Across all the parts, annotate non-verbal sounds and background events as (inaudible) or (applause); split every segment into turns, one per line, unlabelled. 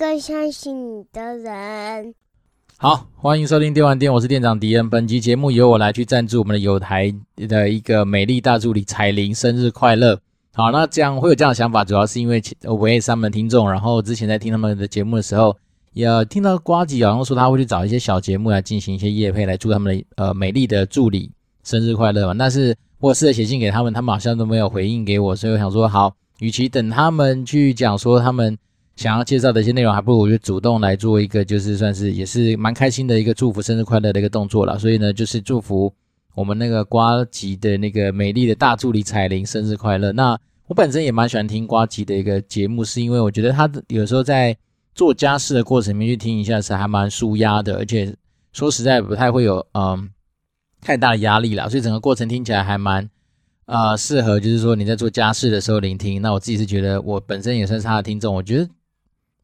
更相信你的人。
好，欢迎收听电玩店，我是店长迪恩。本期节目由我来去赞助我们的友台的一个美丽大助理彩铃生日快乐。好，那这样会有这样的想法，主要是因为我也是他们的听众，然后之前在听他们的节目的时候，也听到瓜吉好像说他会去找一些小节目来进行一些业配，来祝他们的呃美丽的助理生日快乐嘛。但是我试着写信给他们，他们好像都没有回应给我，所以我想说，好，与其等他们去讲说他们想要介绍的一些内容，还不如我就主动来做一个，就是算是也是蛮开心的一个祝福生日快乐的一个动作了。所以呢，就是祝福。我们那个瓜吉的那个美丽的大助理彩铃生日快乐！那我本身也蛮喜欢听瓜吉的一个节目，是因为我觉得他有时候在做家事的过程里面去听一下是还蛮舒压的，而且说实在不太会有嗯太大的压力啦，所以整个过程听起来还蛮呃适合，就是说你在做家事的时候聆听。那我自己是觉得我本身也算是他的听众，我觉得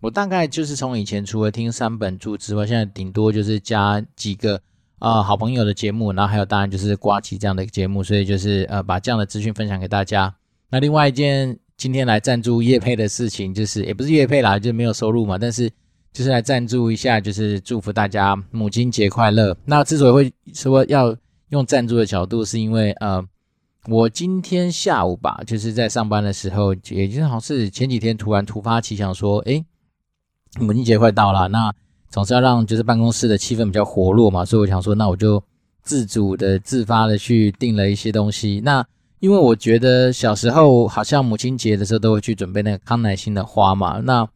我大概就是从以前除了听三本柱之外，现在顶多就是加几个。啊、好朋友的节目，然后还有当然就是瓜起这样的节目，所以就是呃把这样的资讯分享给大家。那另外一件今天来赞助叶配的事情，就是也不是叶配啦，就没有收入嘛，但是就是来赞助一下，就是祝福大家母亲节快乐。那之所以会说要用赞助的角度，是因为呃我今天下午吧，就是在上班的时候，也就是好像是前几天突然突发奇想说，诶，母亲节快到了，那。总是要让就是办公室的气氛比较活络嘛，所以我想说，那我就自主的、自发的去订了一些东西。那因为我觉得小时候好像母亲节的时候都会去准备那个康乃馨的花嘛，那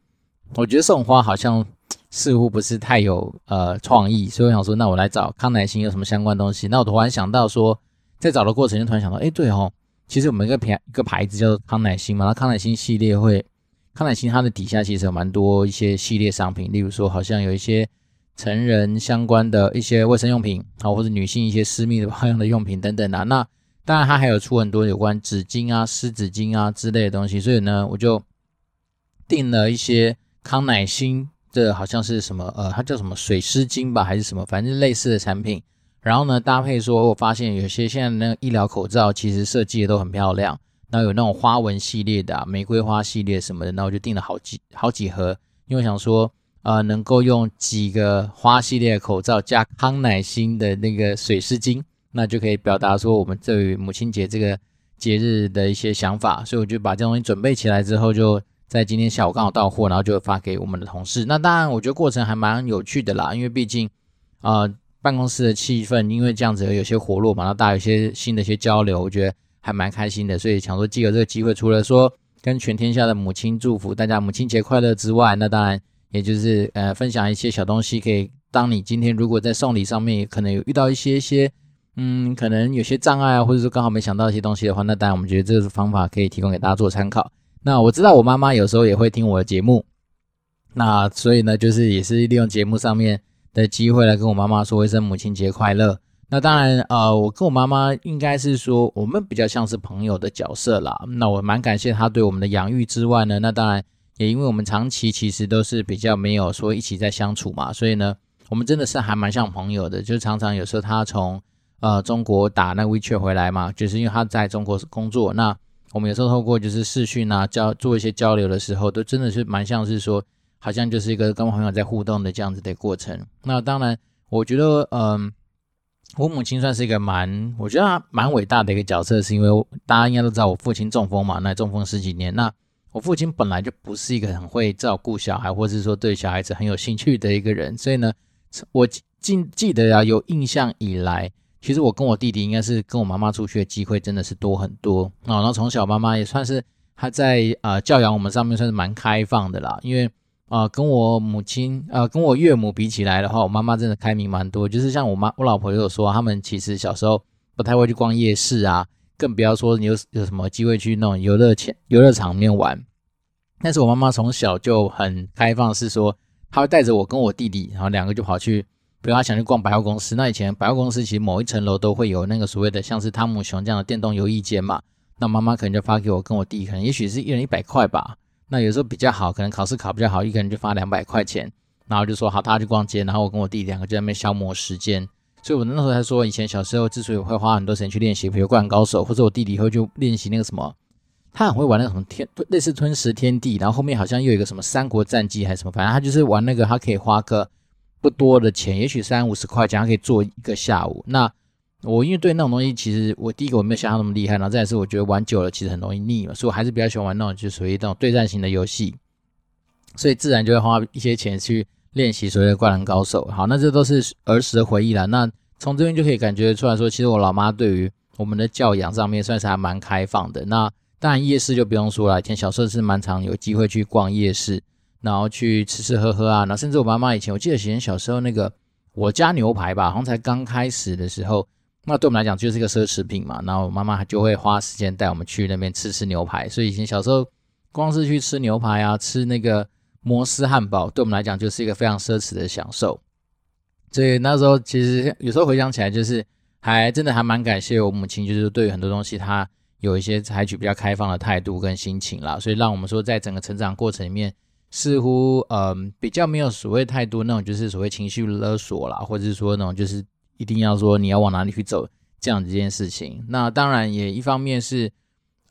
我觉得送花好像似乎不是太有呃创意，所以我想说，那我来找康乃馨有什么相关东西。那我突然想到说，在找的过程就突然想到，哎，对哦，其实我们一个牌一个牌子叫做康乃馨嘛，那康乃馨系列会。康乃馨它的底下其实有蛮多一些系列商品，例如说好像有一些成人相关的一些卫生用品啊，或者女性一些私密的保养的用品等等啊。那当然它还有出很多有关纸巾啊、湿纸巾啊之类的东西，所以呢，我就订了一些康乃馨的，好像是什么呃，它叫什么水湿巾吧，还是什么，反正类似的产品。然后呢，搭配说，我发现有些现在那个医疗口罩其实设计的都很漂亮。然后有那种花纹系列的、玫瑰花系列什么的，那我就订了好几好几盒，因为我想说，呃，能够用几个花系列口罩加康乃馨的那个水湿巾，那就可以表达说我们对于母亲节这个节日的一些想法，所以我就把这东西准备起来之后，就在今天下午刚好到货，然后就发给我们的同事。那当然，我觉得过程还蛮有趣的啦，因为毕竟，呃，办公室的气氛因为这样子有些活络嘛，然后大家有些新的一些交流，我觉得。还蛮开心的，所以想说，借由这个机会，除了说跟全天下的母亲祝福大家母亲节快乐之外，那当然也就是呃分享一些小东西，可以当你今天如果在送礼上面可能有遇到一些些嗯，可能有些障碍啊，或者说刚好没想到一些东西的话，那当然我们觉得这个方法可以提供给大家做参考。那我知道我妈妈有时候也会听我的节目，那所以呢，就是也是利用节目上面的机会来跟我妈妈说一声母亲节快乐。那当然，呃，我跟我妈妈应该是说，我们比较像是朋友的角色啦。那我蛮感谢她对我们的养育之外呢，那当然也因为我们长期其实都是比较没有说一起在相处嘛，所以呢，我们真的是还蛮像朋友的。就常常有时候她从呃中国打那 WeChat 回来嘛，就是因为她在中国工作。那我们有时候透过就是视讯啊交做一些交流的时候，都真的是蛮像是说，好像就是一个跟朋友在互动的这样子的过程。那当然，我觉得嗯。我母亲算是一个蛮，我觉得她蛮伟大的一个角色，是因为大家应该都知道我父亲中风嘛，那中风十几年。那我父亲本来就不是一个很会照顾小孩，或者是说对小孩子很有兴趣的一个人，所以呢，我记记得啊，有印象以来，其实我跟我弟弟应该是跟我妈妈出去的机会真的是多很多啊。然后从小妈妈也算是她在呃教养我们上面算是蛮开放的啦，因为。啊、跟我母亲，呃，跟我岳母比起来的话，我妈妈真的开明蛮多。就是像我妈，我老婆也有说，他们其实小时候不太会去逛夜市啊，更不要说你有有什么机会去那种游乐场、游乐场里面玩。但是我妈妈从小就很开放，是说她会带着我跟我弟弟，然后两个就跑去，比如她想去逛百货公司。那以前百货公司其实某一层楼都会有那个所谓的像是汤姆熊这样的电动游艺间嘛，那妈妈可能就发给我跟我弟，可能也许是一人一百块吧。那有时候比较好，可能考试考比较好，一个人就发两百块钱，然后就说好，他去逛街，然后我跟我弟两个就在那边消磨时间。所以我那时候才说，以前小时候之所以会花很多时间去练习，比如灌篮高手，或者我弟弟会就练习那个什么他很会玩那个什么天类似吞食天地，然后后面好像又有一个什么三国战记还是什么，反正他就是玩那个，他可以花个不多的钱，也许三五十块钱，他可以做一个下午。那我因为对那种东西，其实我第一个我没有像他那么厉害，然后再是我觉得玩久了其实很容易腻嘛，所以我还是比较喜欢玩那种就属于那种对战型的游戏，所以自然就会花一些钱去练习所谓的灌篮高手。好，那这都是儿时的回忆了。那从这边就可以感觉出来说，其实我老妈对于我们的教养上面算是还蛮开放的。那当然夜市就不用说了，以前小时候是蛮常有机会去逛夜市，然后去吃吃喝喝啊。那甚至我妈妈以前，我记得以前小时候那个我家牛排吧，好像才刚开始的时候，那对我们来讲就是一个奢侈品嘛。然后妈妈就会花时间带我们去那边吃吃牛排。所以以前小时候光是去吃牛排啊，吃那个摩斯汉堡，对我们来讲就是一个非常奢侈的享受。所以那时候其实有时候回想起来，就是还真的还蛮感谢我母亲，就是对于很多东西她有一些采取比较开放的态度跟心情啦。所以让我们说，在整个成长过程里面，似乎嗯、比较没有所谓太多那种就是所谓情绪勒索啦，或者是说那种就是一定要说你要往哪里去走这样一件事情。那当然也一方面是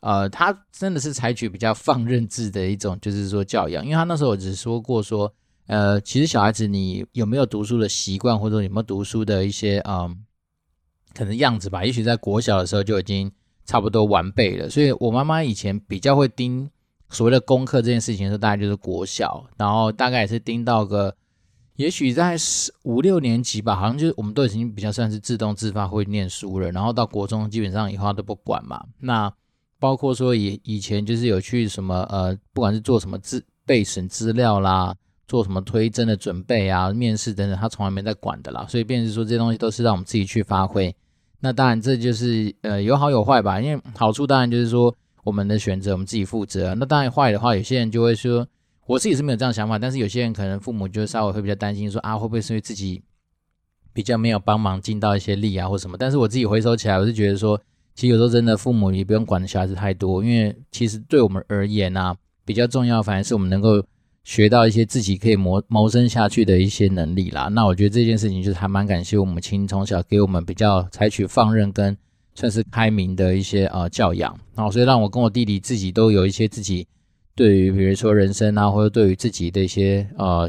呃他真的是采取比较放任制的一种就是说教养，因为他那时候只说过说。呃，其实小孩子，你有没有读书的习惯，或者有没有读书的一些嗯，可能样子吧？也许在国小的时候就已经差不多完备了。所以我妈妈以前比较会盯所谓的功课这件事情的时候，大概就是国小，然后大概也是盯到个，也许在五六年级吧，好像就是我们都已经比较算是自动自发会念书了。然后到国中基本上以后都不管嘛。那包括说以以前就是有去什么呃，不管是做什么资备审资料啦。做什么推甄的准备啊，面试等等，他从来没在管的啦。所以，便是说这些东西都是让我们自己去发挥。那当然，这就是呃有好有坏吧。因为好处当然就是说我们的选择我们自己负责。那当然坏的话，有些人就会说，我自己是没有这样想法。但是有些人可能父母就稍微会比较担心说啊，会不会是因为自己比较没有帮忙尽到一些力啊，或什么？但是我自己回首起来，我是觉得说，其实有时候真的父母也不用管小孩子太多，因为其实对我们而言啊，比较重要反而是我们能够。学到一些自己可以谋谋生下去的一些能力啦，那我觉得这件事情就是还蛮感谢我母亲从小给我们比较采取放任跟算是开明的一些呃教养，然后所以让我跟我弟弟自己都有一些自己对于比如说人生啊，或者对于自己的一些呃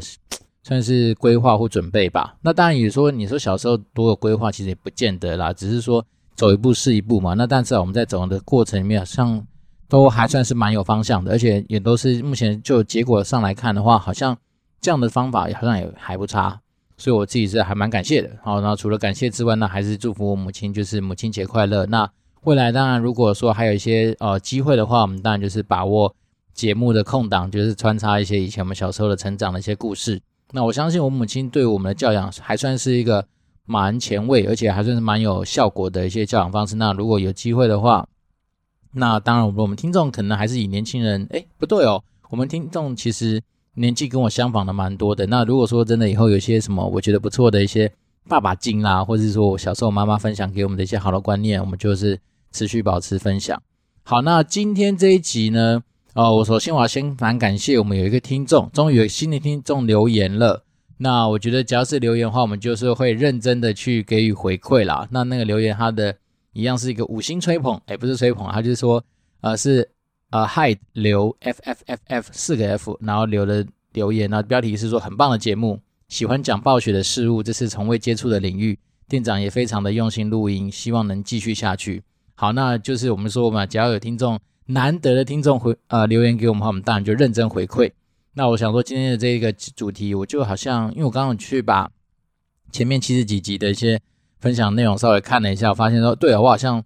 算是规划或准备吧。那当然也说你说小时候多有规划，其实也不见得啦，只是说走一步是一步嘛。那但是我们在走的过程里面，像。都还算是蛮有方向的，而且也都是目前就结果上来看的话，好像这样的方法好像也还不差，所以我自己是还蛮感谢的。好，那除了感谢之外，那还是祝福我母亲，就是母亲节快乐。那未来当然如果说还有一些呃机会的话，我们当然就是把握节目的空档，就是穿插一些以前我们小时候的成长的一些故事。那我相信我母亲对我们的教养还算是一个蛮前卫，而且还算是蛮有效果的一些教养方式。那如果有机会的话，那当然，我们听众可能还是以年轻人，诶，不对哦，我们听众其实年纪跟我相仿的蛮多的。那如果说真的以后有些什么我觉得不错的一些爸爸经啦，或者是说我小时候妈妈分享给我们的一些好的观念，我们就是持续保持分享。好，那今天这一集呢，哦，我首先我要先蛮感谢我们有一个听众，终于有新的听众留言了。那我觉得只要是留言的话，我们就是会认真的去给予回馈啦。那那个留言他的。一样是一个五星吹捧，哎，不是吹捧，他就是说，呃，是呃，Hi 留 F F F F 四个 F，然后留了留言，那标题是说很棒的节目，喜欢讲暴雪的事物，这是从未接触的领域，店长也非常的用心录音，希望能继续下去。好，那就是我们说嘛，只要有听众难得的听众回呃留言给我们，我们当然就认真回馈。那我想说今天的这个主题，我就好像因为我刚刚去把前面七十几集的一些。分享内容稍微看了一下，我发现说，对啊，我好像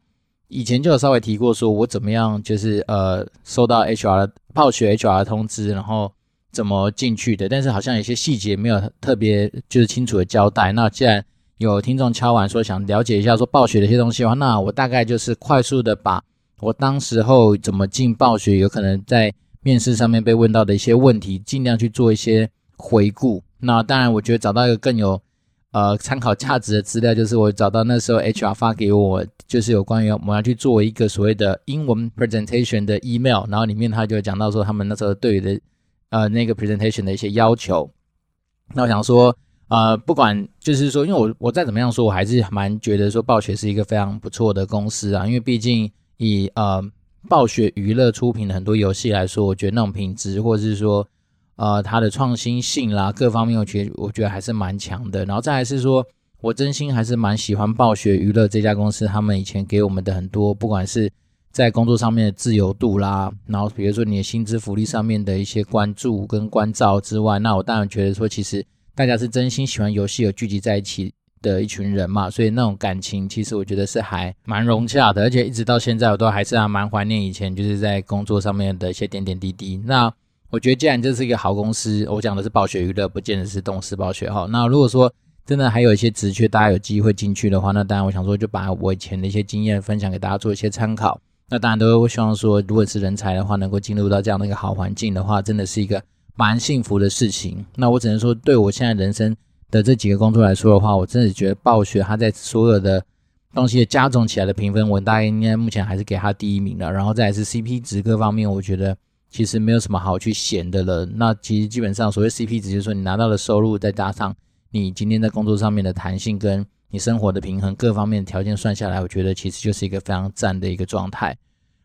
以前就有稍微提过，说我怎么样，就是呃，收到 HR 暴雪 HR 的通知，然后怎么进去的，但是好像有些细节没有特别就是清楚的交代。那既然有听众敲完说想了解一下说暴雪的一些东西的话，那我大概就是快速的把我当时候怎么进暴雪，有可能在面试上面被问到的一些问题，尽量去做一些回顾。那当然，我觉得找到一个更有。呃，参考价值的资料就是我找到那时候 HR 发给我，就是有关于我们要去做一个所谓的英文 presentation 的 email，然后里面他就讲到说他们那时候对于的呃那个 presentation 的一些要求。那我想说，呃，不管就是说，因为我我再怎么样说，我还是蛮觉得说暴雪是一个非常不错的公司啊，因为毕竟以呃暴雪娱乐出品的很多游戏来说，我觉得那种品质或者是说呃它的创新性啦，各方面我觉得我觉得还是蛮强的。然后再来是说，我真心还是蛮喜欢暴雪娱乐这家公司，他们以前给我们的很多，不管是在工作上面的自由度啦，然后比如说你的薪资福利上面的一些关注跟关照之外，那我当然觉得说，其实大家是真心喜欢游戏而聚集在一起的一群人嘛，所以那种感情其实我觉得是还蛮融洽的，而且一直到现在我都还是还蛮怀念以前就是在工作上面的一些点点滴滴。那我觉得既然这是一个好公司，我讲的是暴雪娱乐，不见得是动视暴雪哈。那如果说真的还有一些职缺，大家有机会进去的话，那当然我想说就把我以前的一些经验分享给大家做一些参考。那当然都会希望说，如果是人才的话，能够进入到这样的一个好环境的话，真的是一个蛮幸福的事情。那我只能说，对我现在人生的这几个工作来说的话，我真的觉得暴雪它在所有的东西的加总起来的评分，我大概应该目前还是给它第一名的。然后再来是 CP 值各方面，我觉得其实没有什么好去嫌的了。那其实基本上所谓 CP 值，就是说你拿到的收入再加上你今天在工作上面的弹性跟。你生活的平衡各方面条件算下来，我觉得其实就是一个非常赞的一个状态。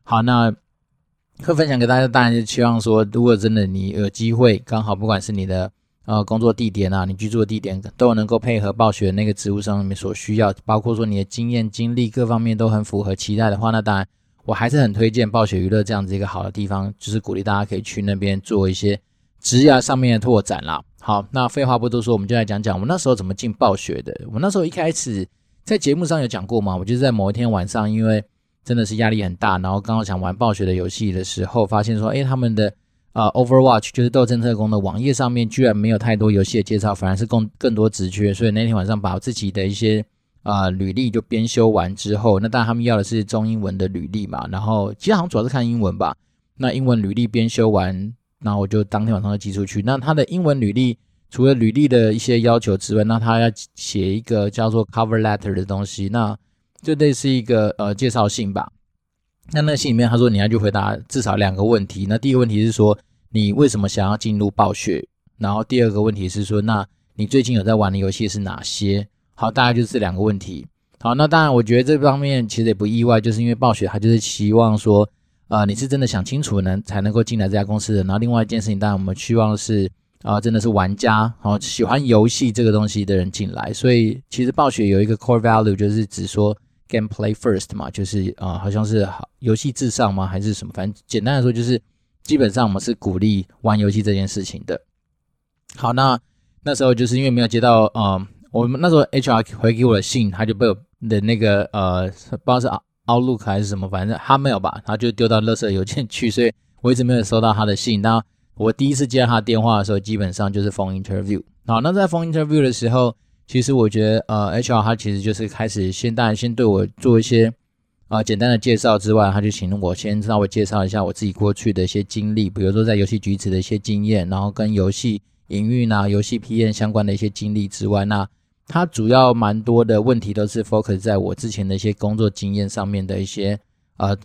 好，那会分享给大家，当然就希望说，如果真的你有机会，刚好不管是你的呃工作地点啊，你居住的地点，都能够配合暴雪那个职务上面所需要，包括说你的经验经历各方面都很符合期待的话，那当然我还是很推荐暴雪娱乐这样子一个好的地方，就是鼓励大家可以去那边做一些职业上面的拓展啦。好，那废话不多说，我们就来讲讲我们那时候怎么进暴雪的。我那时候一开始在节目上有讲过嘛，我就是在某一天晚上，因为真的是压力很大，然后刚好想玩暴雪的游戏的时候，发现说，诶，他们的啊 Overwatch 就是斗阵特工的网页上面居然没有太多游戏的介绍，反而是更更多职缺。所以那天晚上把我自己的一些呃履历就编修完之后，那当然他们要的是中英文的履历嘛，然后其实好像主要是看英文吧。那英文履历编修完。那我就当天晚上就寄出去。那他的英文履历除了履历的一些要求之外，那他要写一个叫做 cover letter 的东西，那就类似一个呃介绍信吧。那那信里面他说你要去回答至少两个问题。那第一个问题是说你为什么想要进入暴雪？然后第二个问题是说那你最近有在玩的游戏是哪些？好，大概就是这两个问题。好，那当然我觉得这方面其实也不意外，就是因为暴雪他就是希望说。啊、你是真的想清楚能才能够进来这家公司的。然后另外一件事情，当然我们希望是啊、真的是玩家，好喜欢游戏这个东西的人进来。所以其实暴雪有一个 core value，就是指说 gameplay first 嘛，就是啊、呃，好像是游戏至上吗？还是什么？反正简单来说，就是基本上我们是鼓励玩游戏这件事情的。好，那那时候就是因为没有接到啊、呃，我们那时候 HR 回给我的信，他就被我的那个呃，不知道是。Outlook 还是什么，反正他没有吧，他就丢到垃圾邮件去，所以我一直没有收到他的信。那我第一次接到他电话的时候，基本上就是 phone interview。好，那在 phone interview 的时候，其实我觉得呃，HR 他其实就是开始先，当然先对我做一些啊、简单的介绍之外，他就请我先稍微介绍一下我自己过去的一些经历，比如说在游戏局子的一些经验，然后跟游戏营运啊、游戏 PM 相关的一些经历之外，那。他主要蛮多的问题都是 focus 在我之前的一些工作经验上面的一些呃，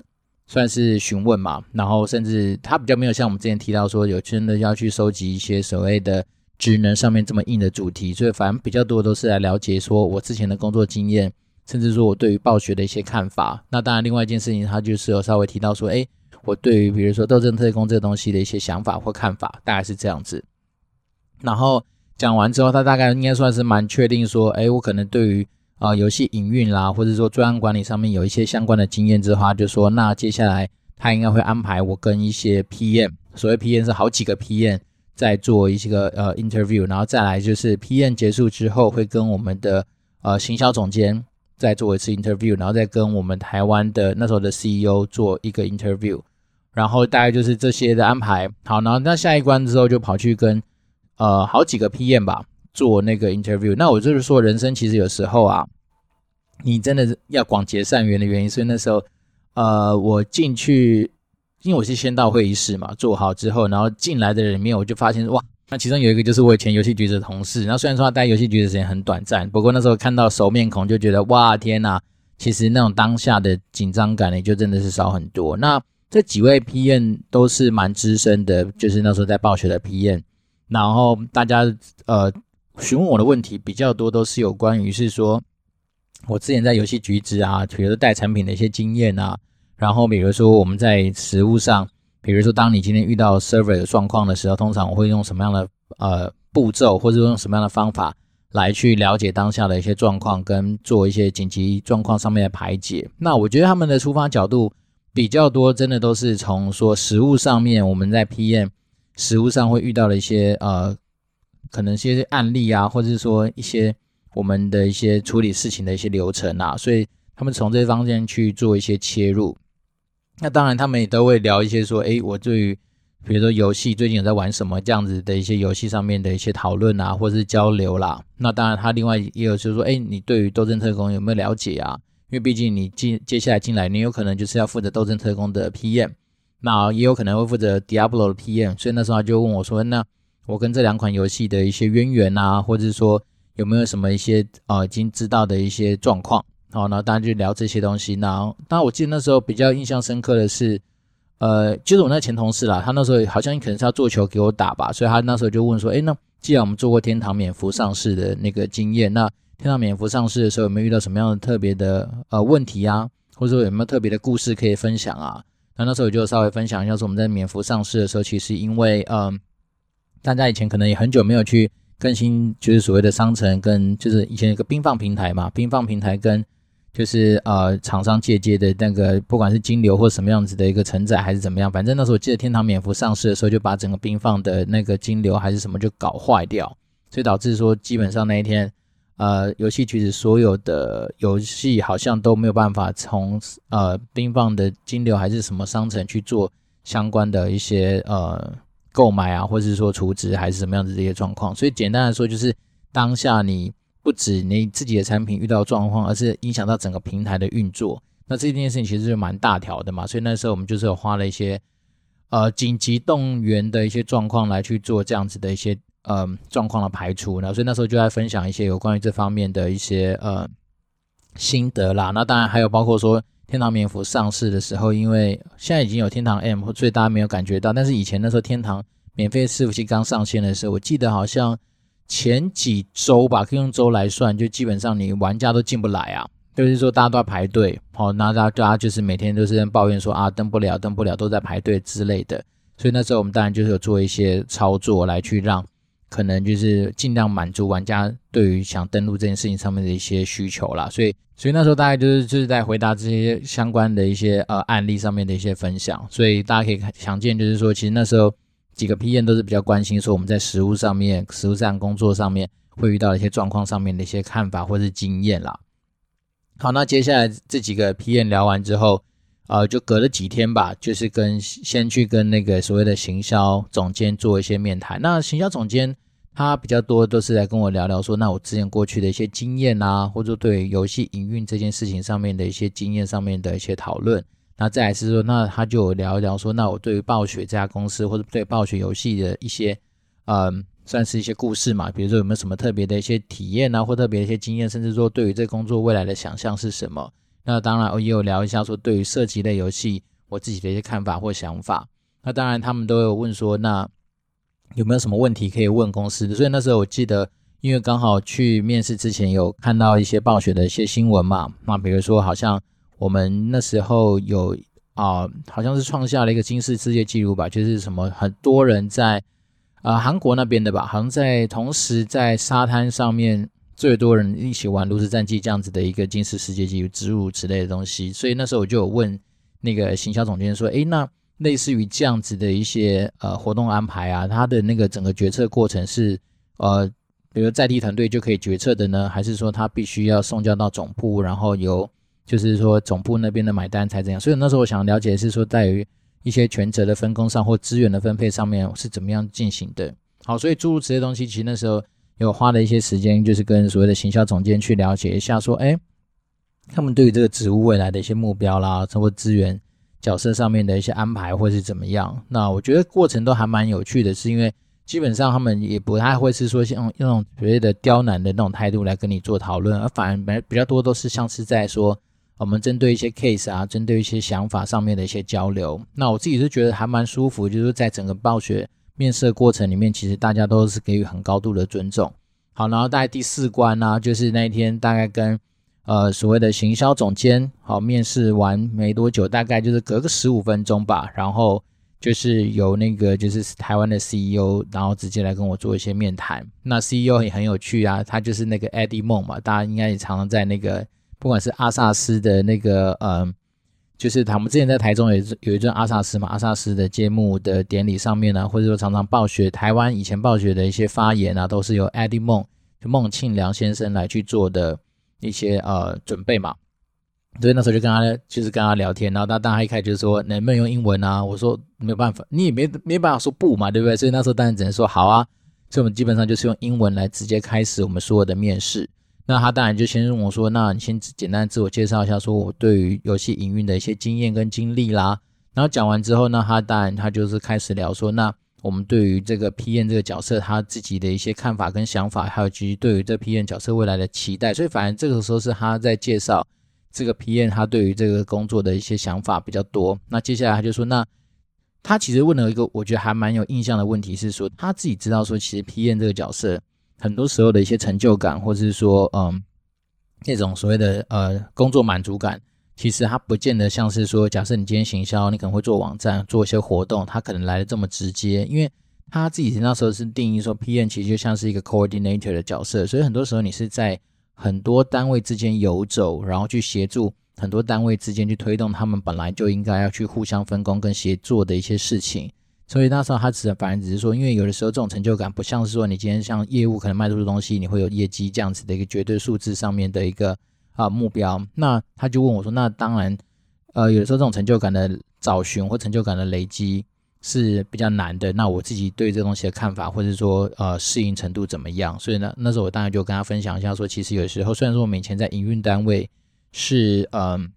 算是询问嘛，然后甚至他比较没有像我们之前提到说有真的要去收集一些所谓的职能上面这么硬的主题，所以反正比较多都是来了解说我之前的工作经验，甚至说我对于暴雪的一些看法。那当然，另外一件事情他就是有稍微提到说，诶，我对于比如说斗争特工这个东西的一些想法或看法，大概是这样子，然后。讲完之后，他大概应该算是蛮确定说，哎，我可能对于啊、游戏营运啦，或者说专案管理上面有一些相关的经验之后，他就说，那接下来他应该会安排我跟一些 PM，所谓 PM 是好几个 PM 再做一些个呃 interview，然后再来就是 PM 结束之后会跟我们的呃行销总监再做一次 interview，然后再跟我们台湾的那时候的 CEO 做一个 interview，然后大概就是这些的安排。好，然后那下一关之后就跑去跟。呃，好几个 PM 吧，做那个 interview。那我就是说，人生其实有时候啊，你真的要广结善缘的原因。所以那时候，呃，我进去，因为我是先到会议室嘛，做好之后，然后进来的人里面，我就发现哇，那其中有一个就是我以前游戏局的同事。然后虽然说他待游戏局的时间很短暂，不过那时候看到熟面孔，就觉得哇，天呐，其实那种当下的紧张感呢，就真的是少很多。那这几位 p n 都是蛮资深的，就是那时候在暴雪的 p n。然后大家呃询问我的问题比较多，都是有关于是说我之前在游戏局子啊，比如说带产品的一些经验啊，然后比如说我们在实物上，比如说当你今天遇到 server 的状况的时候，通常我会用什么样的呃步骤，或者用什么样的方法来去了解当下的一些状况，跟做一些紧急状况上面的排解。那我觉得他们的出发角度比较多，真的都是从说实物上面，我们在 PM 实物上会遇到的一些呃，可能一些案例啊，或者是说一些我们的一些处理事情的一些流程啊，所以他们从这方面去做一些切入。那当然，他们也都会聊一些说，诶，我对于比如说游戏最近有在玩什么这样子的一些游戏上面的一些讨论啊，或是交流啦。那当然，他另外也有就是说，诶，你对于斗争特工有没有了解啊？因为毕竟你进接下来进来，你有可能就是要负责斗争特工的 PM，那也有可能会负责 Diablo 的 PM。所以那时候他就问我说，那我跟这两款游戏的一些渊源啊，或者说有没有什么一些呃已经知道的一些状况？好，然后大家就聊这些东西。然后，当我记得那时候比较印象深刻的是，呃，就是我那前同事啦，他那时候好像可能是要做球给我打吧，所以他那时候就问说，诶，那既然我们做过天堂免服上市的那个经验，那天堂免服上市的时候有没有遇到什么样的特别的呃问题啊，或者说有没有特别的故事可以分享啊？那那时候我就稍微分享一下，说我们在免服上市的时候，其实因为嗯、大家以前可能也很久没有去更新，就是所谓的商城跟就是以前一个冰放平台嘛，冰放平台跟就是呃，厂商借接的那个，不管是金流或什么样子的一个承载还是怎么样，反正那时候我记得天堂免服上市的时候，就把整个冰放的那个金流还是什么就搞坏掉，所以导致说基本上那一天，呃，游戏橘子所有的游戏好像都没有办法从呃冰放的金流还是什么商城去做相关的一些呃购买啊，或者是说储值还是什么样子的一些状况，所以简单来说就是当下你。不止你自己的产品遇到状况，而是影响到整个平台的运作。那这件事情其实是蛮大条的嘛，所以那时候我们就是有花了一些呃紧急动员的一些状况来去做这样子的一些呃状况的排除。那所以那时候就在分享一些有关于这方面的一些呃心得啦。那当然还有包括说天堂棉服上市的时候，因为现在已经有天堂 M，所以大家没有感觉到。但是以前那时候天堂免费伺服器刚上线的时候，我记得好像。前几周吧，可以用周来算，就基本上你玩家都进不来啊，就是说大家都在排队，好，那大家大家就是每天都是在抱怨说啊登不了，登不了，都在排队之类的。所以那时候我们当然就是有做一些操作来去让，可能就是尽量满足玩家对于想登录这件事情上面的一些需求啦。所以，所以那时候大概就是就是在回答这些相关的一些呃案例上面的一些分享。所以大家可以看想见，就是说其实那时候。几个 PM 都是比较关心，说我们在实务上面、实务上工作上面会遇到一些状况上面的一些看法或是经验啦。好，那接下来这几个 PM 聊完之后，呃，就隔了几天吧，就是跟先去跟那个所谓的行销总监做一些面谈。那行销总监他比较多都是来跟我聊聊说，那我之前过去的一些经验啊，或者对游戏营运这件事情上面的一些经验上面的一些讨论。那再来是说，那他就聊一聊说，那我对于暴雪这家公司，或者对暴雪游戏的一些，嗯，算是一些故事嘛，比如说有没有什么特别的一些体验啊，或特别的一些经验，甚至说对于这工作未来的想象是什么？那当然我也有聊一下说，对于射击类游戏我自己的一些看法或想法。那当然他们都有问说，那有没有什么问题可以问公司的？所以那时候我记得，因为刚好去面试之前有看到一些暴雪的一些新闻嘛，那比如说好像。我们那时候有啊、好像是创下了一个金氏世界纪录吧，就是什么很多人在啊、呃、韩国那边的吧，好像在同时在沙滩上面最多人一起玩炉石战记这样子的一个金氏世界纪录之物之类的东西，所以那时候我就有问那个行销总监说，诶，那类似于这样子的一些呃活动安排啊，他的那个整个决策过程是呃，比如在地团队就可以决策的呢，还是说他必须要送交到总部，然后由就是说总部那边的买单才这样，所以那时候我想了解是说，在于一些权责的分工上或资源的分配上面是怎么样进行的。好，所以诸如此类东西，其实那时候有花了一些时间，就是跟所谓的行销总监去了解一下，说，哎，他们对于这个职务未来的一些目标啦，包括资源角色上面的一些安排或是怎么样。那我觉得过程都还蛮有趣的，是因为基本上他们也不太会是说像用那种所谓的刁难的那种态度来跟你做讨论，而反而比较多都是像是在说。我们针对一些 case 啊，针对一些想法上面的一些交流，那我自己是觉得还蛮舒服，就是在整个暴雪面试的过程里面，其实大家都是给予很高度的尊重。好，然后大概第四关呢、就是那一天大概跟呃所谓的行销总监，好，面试完没多久，大概就是隔个十五分钟吧，然后就是有那个就是台湾的 CEO，然后直接来跟我做一些面谈。那 CEO 也很有趣啊，他就是那个 Eddie Mong 嘛，大家应该也常常在那个不管是阿萨斯的那个嗯。就是他们之前在台中有有一阵阿萨斯嘛，阿萨斯的揭幕的典礼上面呢、或者说常常暴雪台湾以前暴雪的一些发言啊，都是由 Eddie 梦就孟庆良先生来去做的一些呃准备嘛。所以那时候就跟他就是跟他聊天，然后他当他一开始就说能不能用英文啊？我说没有办法，你也没没办法说不嘛，对不对？所以那时候当然只能说好啊。所以我们基本上就是用英文来直接开始我们所有的面试。那他当然就先问我说：“那你先简单自我介绍一下，说我对于游戏营运的一些经验跟经历啦。”然后讲完之后呢，他当然他就是开始聊说：“那我们对于这个 PM 这个角色，他自己的一些看法跟想法，还有其实对于这 PM 角色未来的期待。”所以反正这个时候是他在介绍这个 PM 他对于这个工作的一些想法比较多。那接下来他就说：“那他其实问了一个我觉得还蛮有印象的问题，是说他自己知道说，其实 PM 这个角色。”很多时候的一些成就感，或者是说，嗯，那种所谓的呃工作满足感，其实它不见得像是说，假设你今天行销，你可能会做网站，做一些活动，它可能来的这么直接，因为他自己那时候是定义说，PM 其实就像是一个 coordinator 的角色，所以很多时候你是在很多单位之间游走，然后去协助很多单位之间去推动他们本来就应该要去互相分工跟协作的一些事情。所以那时候他只反而只是说，因为有的时候这种成就感不像是说你今天像业务可能卖出的东西，你会有业绩这样子的一个绝对数字上面的一个啊目标。那他就问我说，那当然，呃，有的时候这种成就感的找寻或成就感的累积是比较难的。那我自己对这东西的看法，或者说呃适应程度怎么样？所以呢，那时候我当然就跟他分享一下说，其实有时候虽然说我们以前在营运单位是嗯、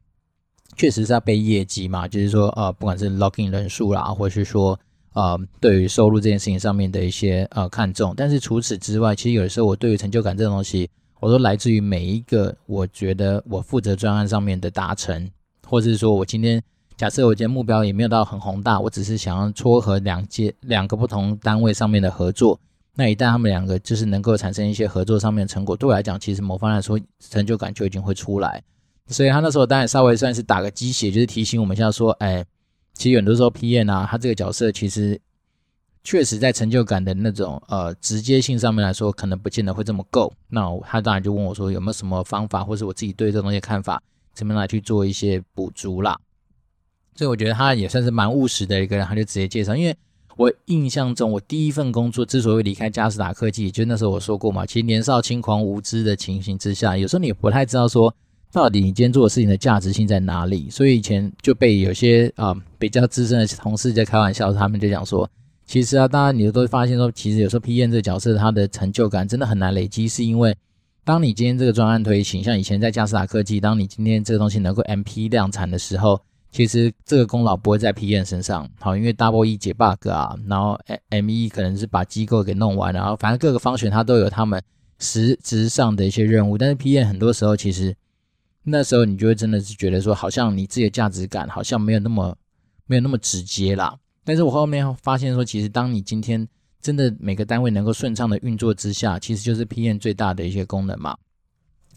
确实是要背业绩嘛，就是说呃不管是 login 人数啦，或者是说。呃，对于收入这件事情上面的一些呃看重，但是除此之外，其实有的时候我对于成就感这种东西，我都来自于每一个我觉得我负责专案上面的达成，或者是说我今天假设我今天目标也没有到很宏大，我只是想要撮合两阶两个不同单位上面的合作，那一旦他们两个就是能够产生一些合作上面的成果，对我来讲，其实某方来说成就感就已经会出来。所以他那时候当然稍微算是打个鸡血，就是提醒我们一下说，哎。其实很多时候，PM 啊，他这个角色其实确实在成就感的那种呃直接性上面来说，可能不见得会这么够。那他当然就问我说，有没有什么方法，或是我自己对这东西看法，怎么来去做一些补足啦。所以我觉得他也算是蛮务实的一个人，他就直接介绍。因为我印象中，我第一份工作之所以离开嘉士达科技，就那时候我说过嘛，其实年少轻狂无知的情形之下，有时候你也不太知道说。到底你今天做的事情的价值性在哪里？所以以前就被有些啊、比较资深的同事在开玩笑，他们就讲说，其实啊，大家你都会发现说，其实有时候 PM 这个角色他的成就感真的很难累积，是因为当你今天这个专案推行，像以前在加斯达科技，当你今天这个东西能够 MP 量产的时候，其实这个功劳不会在 PM 身上，好，因为 Double E 解 bug 啊，然后 ME 可能是把机构给弄完，然后反正各个方选他都有他们实质上的一些任务，但是 PM 很多时候其实。那时候你就会真的是觉得说，好像你自己的价值感好像没有那么没有那么直接啦。但是我后面发现说，其实当你今天真的每个单位能够顺畅的运作之下，其实就是 PM 最大的一些功能嘛，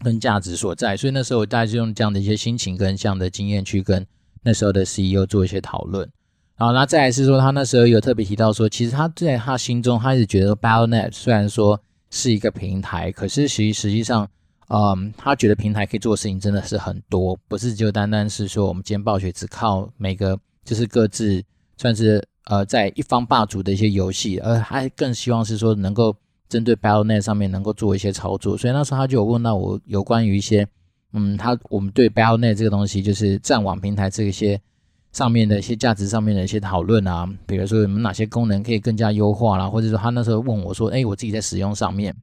跟价值所在。所以那时候我大概是用这样的一些心情跟这样的经验去跟那时候的 CEO 做一些讨论。然后那再来是说，他那时候有特别提到说，其实他在他心中，他一直觉得 Battle.net 虽然说是一个平台，可是实实际上。嗯，他觉得平台可以做的事情真的是很多，不是就单单是说我们今天暴雪只靠每个就是各自算是呃在一方霸主的一些游戏，而还更希望是说能够针对 Battle.net 上面能够做一些操作。所以那时候他就有问到我有关于一些嗯，他我们对 Battle.net 这个东西就是战网平台这些上面的一些价值上面的一些讨论啊，比如说有没有哪些功能可以更加优化啦，或者说他那时候问我说，哎，我自己在使用上面。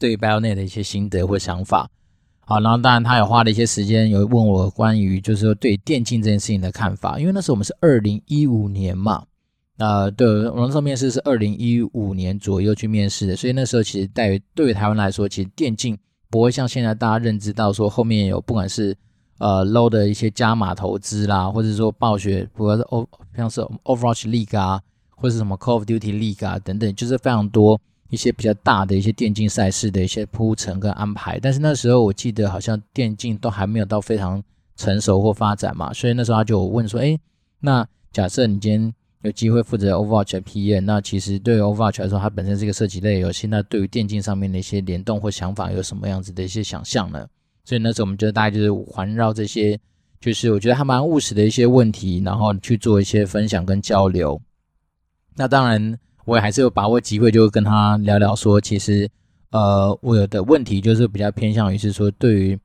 对 b i o n e t 的一些心得或想法，好，然后当然他也花了一些时间，有问我关于就是说对电竞这件事情的看法，因为那时候我们是二零一五年嘛，呃，对，我那时候面试是二零一五年左右去面试的，所以那时候其实对于对于台湾来说，其实电竞不会像现在大家认知到说后面有不管是呃 low 的一些加码投资啦，或者说暴雪，不管是 O 像是 Overwatch League 啊，或者是什么 Call of Duty League 啊等等，就是非常多。一些比较大的一些电竞赛事的一些铺陈跟安排。但是那时候我记得好像电竞都还没有到非常成熟或发展嘛，所以那时候他就问说：“诶，那假设你今天有机会负责 Overwatch 的 PM，那其实对于 Overwatch 来说，它本身是一个射击类游戏，那对于电竞上面的一些联动或想法有什么样子的一些想象呢？”所以那时候我们就大概就是环绕这些，就是我觉得还蛮务实的一些问题，然后去做一些分享跟交流。那当然，我也还是有把握机会，就跟他聊聊说，其实呃，我有的问题就是比较偏向于是说，对于。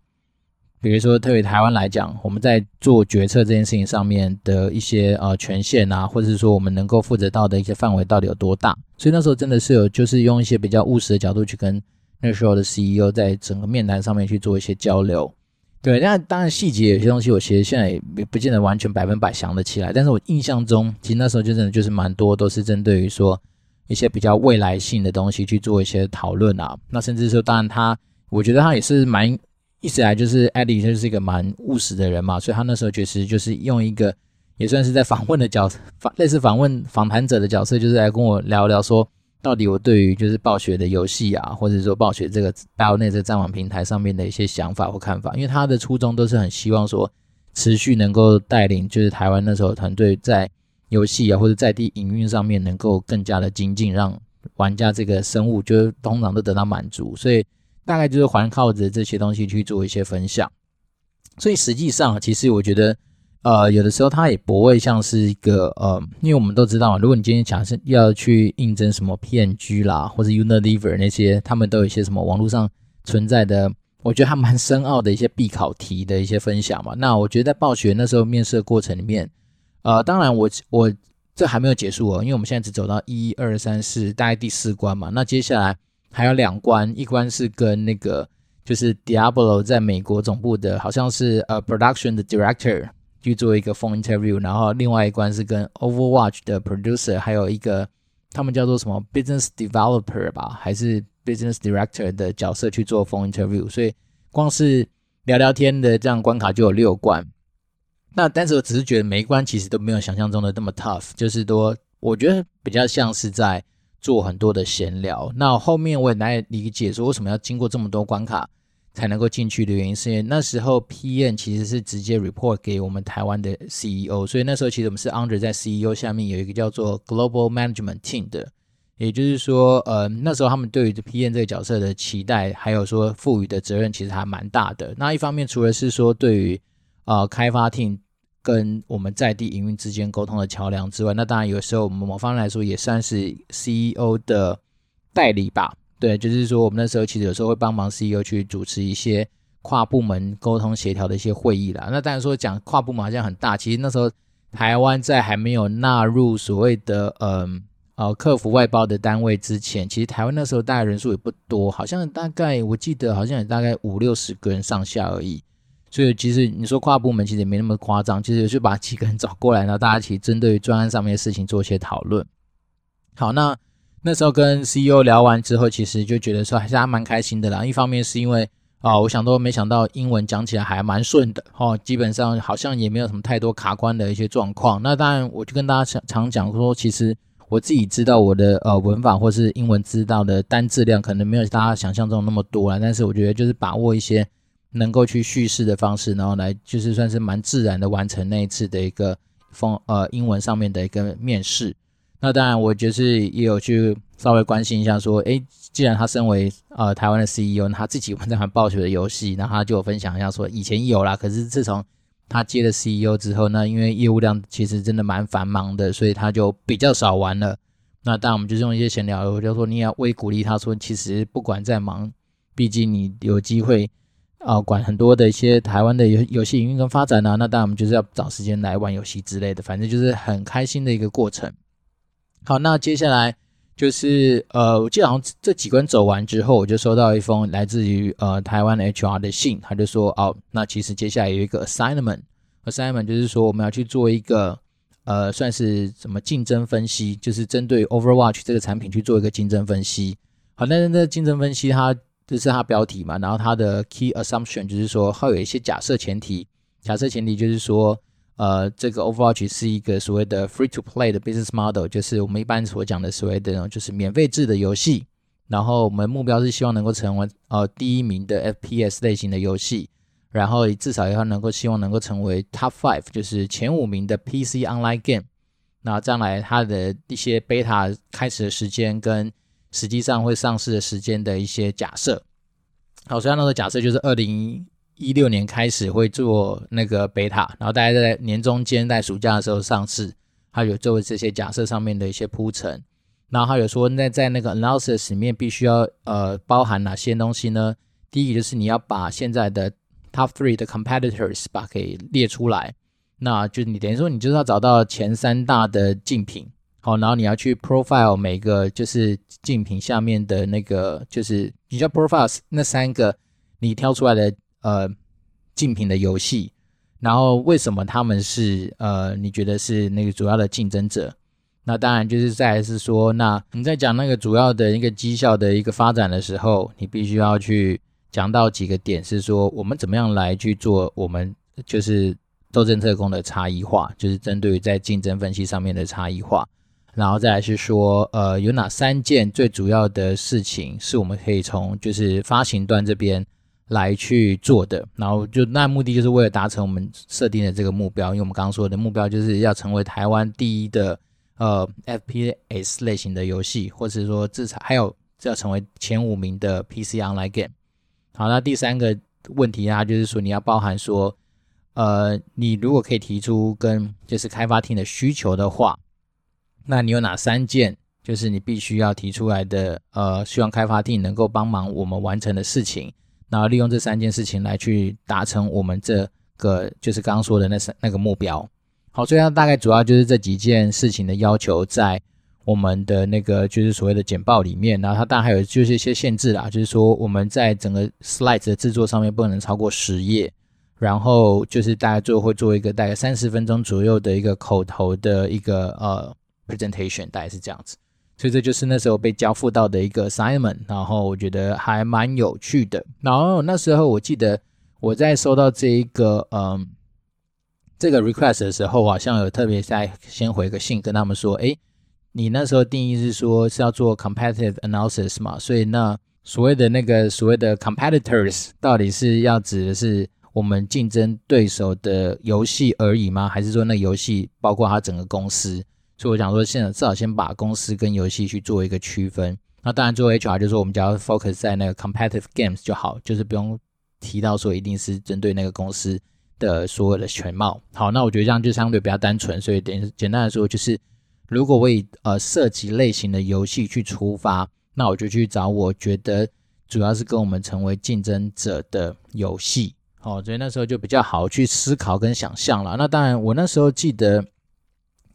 比如说，对于台湾来讲，我们在做决策这件事情上面的一些呃权限啊，或者是说我们能够负责到的一些范围到底有多大？所以那时候真的是有，就是用一些比较务实的角度去跟那时候的 CEO 在整个面谈上面去做一些交流。对，那当然细节有些东西，我其实现在也不见得完全百分百想得起来，但是我印象中，其实那时候就真的就是蛮多都是针对于说一些比较未来性的东西去做一些讨论啊。那甚至说，当然他，我觉得他也是蛮。一直来就是 Eddie 就是一个蛮务实的人嘛，所以他那时候确实就是用一个也算是在访问的角色，访 (laughs) 类似访问访谈者的角色，就是来跟我聊聊说，到底我对于就是暴雪的游戏啊，或者说暴雪这个 Battle.net 战网平台上面的一些想法或看法，因为他的初衷都是很希望说持续能够带领就是台湾那时候团队在游戏啊或者在地营运上面能够更加的精进，让玩家这个生物就通常都得到满足，所以。大概就是环靠着这些东西去做一些分享，所以实际上，其实我觉得，呃，有的时候它也不会像是一个，呃，因为我们都知道，如果你今天假设要去应征什么 P&G 啦，或者 Unilever 那些，他们都有一些什么网络上存在的，我觉得还蛮深奥的一些必考题的一些分享嘛。那我觉得在暴雪那时候面试的过程里面，呃，当然我我这还没有结束哦，因为我们现在只走到一二三四，大概第四关嘛，那接下来。还有两关，一关是跟那个就是 Diablo 在美国总部的，好像是呃 production 的 director 去做一个 phone interview，然后另外一关是跟 Overwatch 的 producer，还有一个他们叫做什么 business developer 吧，还是 business director 的角色去做 phone interview，所以光是聊聊天的这样关卡就有六关。那但是我只是觉得每一关其实都没有想象中的那么 tough，就是说我觉得比较像是在。做很多的闲聊，那后面我也难以理解说为什么要经过这么多关卡才能够进去的原因，是因为那时候 PM 其实是直接 report 给我们台湾的 CEO，所以那时候其实我们是 under 在 CEO 下面有一个叫做 Global Management Team 的，也就是说，呃，那时候他们对于 PM 这个角色的期待，还有说赋予的责任其实还蛮大的。那一方面，除了是说对于呃开发 team。跟我们在地营运之间沟通的桥梁之外，那当然有时候我们某方面来说也算是 CEO 的代理吧。对，就是说我们那时候其实有时候会帮忙 CEO 去主持一些跨部门沟通协调的一些会议啦。那当然说讲跨部门好像很大，其实那时候台湾在还没有纳入所谓的嗯呃客服外包的单位之前，其实台湾那时候大概人数也不多，好像大概我记得好像也大概五六十个人上下而已。所以其实你说跨部门其实也没那么夸张，其实就把几个人找过来，然后大家一起针对专案上面的事情做一些讨论。好，那那时候跟 CEO 聊完之后，其实就觉得说还是还蛮开心的啦。一方面是因为啊、我想都没想到英文讲起来还蛮顺的哦，基本上好像也没有什么太多卡关的一些状况。那当然，我就跟大家常常讲说，其实我自己知道我的呃文法或是英文知道的单字量可能没有大家想象中那么多啦，但是我觉得就是把握一些。能够去叙事的方式，然后来就是算是蛮自然的完成那一次的一个风呃英文上面的一个面试。那当然，我就是也有去稍微关心一下，说，诶，既然他身为呃台湾的 CEO，他自己玩这款暴雪的游戏，然后他就有分享一下说，以前有啦，可是自从他接了 CEO 之后，那因为业务量其实真的蛮繁忙的，所以他就比较少玩了。那当然，我们就是用一些闲聊，我就说你也要为鼓励他说，其实不管再忙，毕竟你有机会。啊，管很多的一些台湾的游游戏营运跟发展啊，那当然我们就是要找时间来玩游戏之类的，反正就是很开心的一个过程。好，那接下来就是呃，我记得好像这几关走完之后，我就收到一封来自于呃台湾的 HR 的信，他就说哦，那其实接下来有一个 assignment，assignment 就是说我们要去做一个呃，算是什么竞争分析，就是针对 Overwatch 这个产品去做一个竞争分析。好，那那竞争分析它。这是它标题嘛，然后它的 key assumption 就是说，会有一些假设前提。假设前提就是说，呃，这个 Overwatch 是一个所谓的 free to play 的 business model，就是我们一般所讲的所谓的就是免费制的游戏。然后我们目标是希望能够成为呃第一名的 FPS 类型的游戏，然后至少要能够希望能够成为 Top Five，就是前五名的 PC Online Game。那将来它的一些 Beta 开始的时间跟实际上会上市的时间的一些假设。好，所以那个假设就是二零一六年开始会做那个贝塔然后大家在年中间在暑假的时候上市。它有作为这些假设上面的一些铺陈。然后还有说，那在那个 analysis 里面必须要呃包含哪些东西呢？第一个就是你要把现在的 top three 的 competitors 把给列出来，那就你等于说你就是要找到前三大的竞品，好，然后你要去 profile 每个就是竞品下面的那个就是你叫 profile 那三个你挑出来的呃竞品的游戏，然后为什么他们是呃你觉得是那个主要的竞争者？那当然就是再是说，那你在讲那个主要的一个绩效的一个发展的时候，你必须要去讲到几个点，是说我们怎么样来去做我们就是斗争特工的差异化，就是针对于在竞争分析上面的差异化，然后再来是说，呃，有哪三件最主要的事情是我们可以从就是发行端这边来去做的，然后就那目的就是为了达成我们设定的这个目标，因为我们刚刚说的目标就是要成为台湾第一的。呃，FPS 类型的游戏，或者是说至少还有要成为前五名的 PC Online Game。好，那第三个问题啊，就是说你要包含说，呃，你如果可以提出跟就是开发厅的需求的话，那你有哪三件就是你必须要提出来的，呃，希望开发地能够帮忙我们完成的事情，然后利用这三件事情来去达成我们这个就是刚刚说的那三那个目标。好，所以它大概主要就是这几件事情的要求，在我们的那个就是所谓的简报里面。然后它当然还有就是一些限制啦，就是说我们在整个 slide 的制作上面不能超过十页，然后就是大家最后会做一个大概三十分钟左右的一个口头的一个呃 presentation，大概是这样子。所以这就是那时候被交付到的一个 assignment，然后我觉得还蛮有趣的。然后那时候我记得我在收到这一个嗯。这个 request 的时候，好像有特别在先回个信跟他们说，诶，你那时候定义是说是要做 competitive analysis 嘛，所以那所谓的那个所谓的 competitors 到底是要指的是我们竞争对手的游戏而已吗？还是说那游戏包括它整个公司？所以我想说，现在至少先把公司跟游戏去做一个区分。那当然，作为 HR 就是，我们只要 focus 在那个 competitive games 就好，就是不用提到说一定是针对那个公司。的所有的全貌，好，那我觉得这样就相对比较单纯，所以简简单来说就是，如果我以呃涉及类型的游戏去出发，那我就去找我觉得主要是跟我们成为竞争者的游戏，好，所以那时候就比较好去思考跟想象了。那当然，我那时候记得，